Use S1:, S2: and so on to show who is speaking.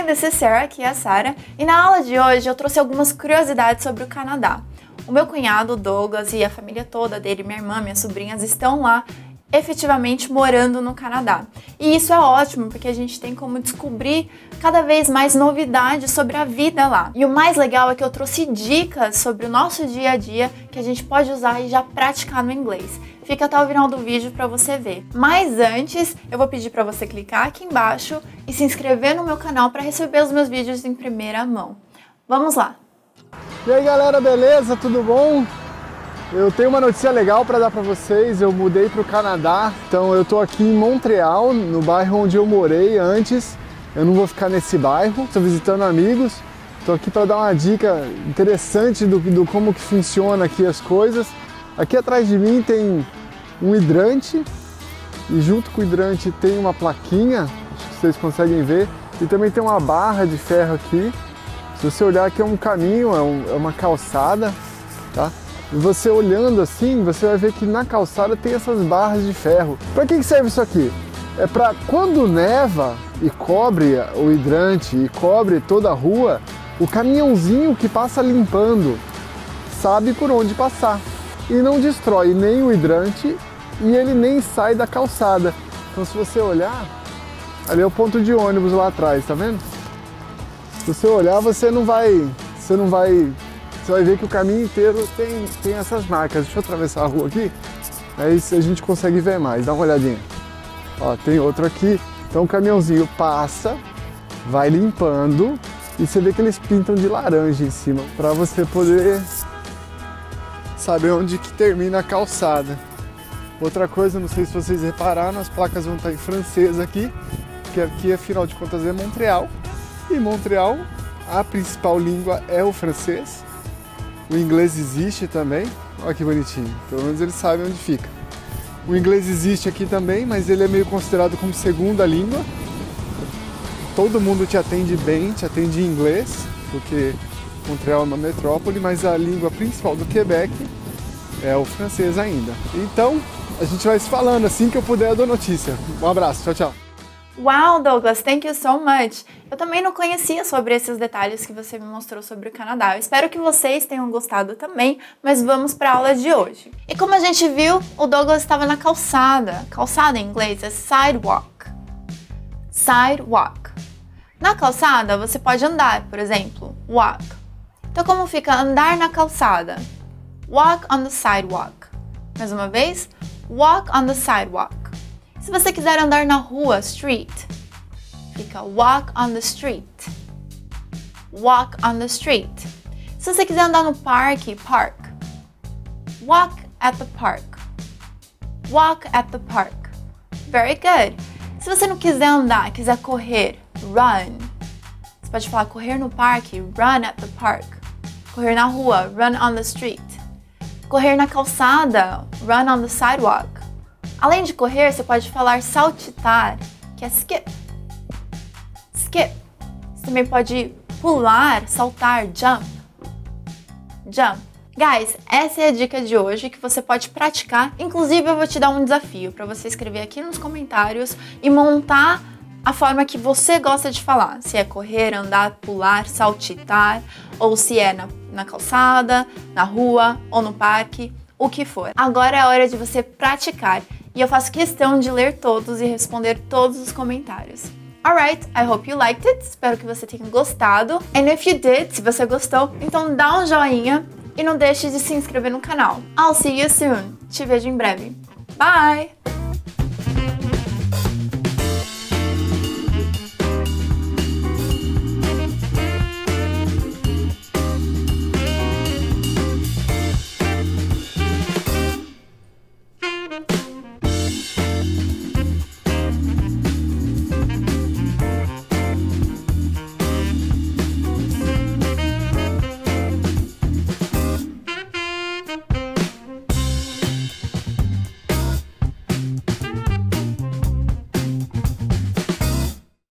S1: Hi, this is Sarah, aqui é a Sarah, e na aula de hoje eu trouxe algumas curiosidades sobre o Canadá. O meu cunhado, Douglas, e a família toda dele, minha irmã, minhas sobrinhas, estão lá efetivamente morando no Canadá. E isso é ótimo, porque a gente tem como descobrir cada vez mais novidades sobre a vida lá. E o mais legal é que eu trouxe dicas sobre o nosso dia a dia que a gente pode usar e já praticar no inglês. Fica até o final do vídeo para você ver. Mas antes, eu vou pedir para você clicar aqui embaixo e se inscrever no meu canal para receber os meus vídeos em primeira mão. Vamos lá!
S2: E aí galera, beleza? Tudo bom? Eu tenho uma notícia legal para dar para vocês. Eu mudei para o Canadá, então eu estou aqui em Montreal, no bairro onde eu morei antes. Eu não vou ficar nesse bairro, estou visitando amigos. Estou aqui para dar uma dica interessante do, do como que funciona aqui as coisas. Aqui atrás de mim tem um hidrante e junto com o hidrante tem uma plaquinha, acho que vocês conseguem ver, e também tem uma barra de ferro aqui. Se você olhar aqui é um caminho, é, um, é uma calçada, tá? Você olhando assim, você vai ver que na calçada tem essas barras de ferro. Para que serve isso aqui? É para quando neva e cobre o hidrante e cobre toda a rua, o caminhãozinho que passa limpando sabe por onde passar e não destrói nem o hidrante e ele nem sai da calçada. Então se você olhar, ali é o ponto de ônibus lá atrás, tá vendo? Se você olhar, você não vai, você não vai você vai ver que o caminho inteiro tem, tem essas marcas. Deixa eu atravessar a rua aqui, aí a gente consegue ver mais. Dá uma olhadinha. Ó, tem outro aqui. Então o caminhãozinho passa, vai limpando e você vê que eles pintam de laranja em cima para você poder saber onde que termina a calçada. Outra coisa, não sei se vocês repararam, as placas vão estar em francês aqui, que aqui afinal de contas é Montreal. E Montreal, a principal língua é o francês. O inglês existe também. Olha que bonitinho. Pelo menos eles sabem onde fica. O inglês existe aqui também, mas ele é meio considerado como segunda língua. Todo mundo te atende bem, te atende em inglês, porque Montreal é uma metrópole, mas a língua principal do Quebec é o francês ainda. Então, a gente vai se falando assim que eu puder eu dou notícia. Um abraço, tchau, tchau.
S1: Wow, Douglas, thank you so much. Eu também não conhecia sobre esses detalhes que você me mostrou sobre o Canadá. Eu espero que vocês tenham gostado também, mas vamos para a aula de hoje. E como a gente viu, o Douglas estava na calçada. Calçada em inglês é sidewalk. Sidewalk. Na calçada você pode andar, por exemplo, walk. Então como fica andar na calçada? Walk on the sidewalk. Mais uma vez, walk on the sidewalk. Se você quiser andar na rua, street, fica walk on the street. Walk on the street. Se você quiser andar no parque, park. Walk at the park. Walk at the park. Very good. Se você não quiser andar, quiser correr, run. Você pode falar correr no parque, run at the park. Correr na rua, run on the street. Correr na calçada, run on the sidewalk. Além de correr, você pode falar saltitar, que é skip. Skip. Você também pode pular, saltar, jump. Jump. Guys, essa é a dica de hoje que você pode praticar. Inclusive, eu vou te dar um desafio para você escrever aqui nos comentários e montar a forma que você gosta de falar. Se é correr, andar, pular, saltitar, ou se é na, na calçada, na rua ou no parque, o que for. Agora é a hora de você praticar e eu faço questão de ler todos e responder todos os comentários. Alright, I hope you liked it. Espero que você tenha gostado. And if you did, se você gostou, então dá um joinha e não deixe de se inscrever no canal. I'll see you soon. Te vejo em breve. Bye!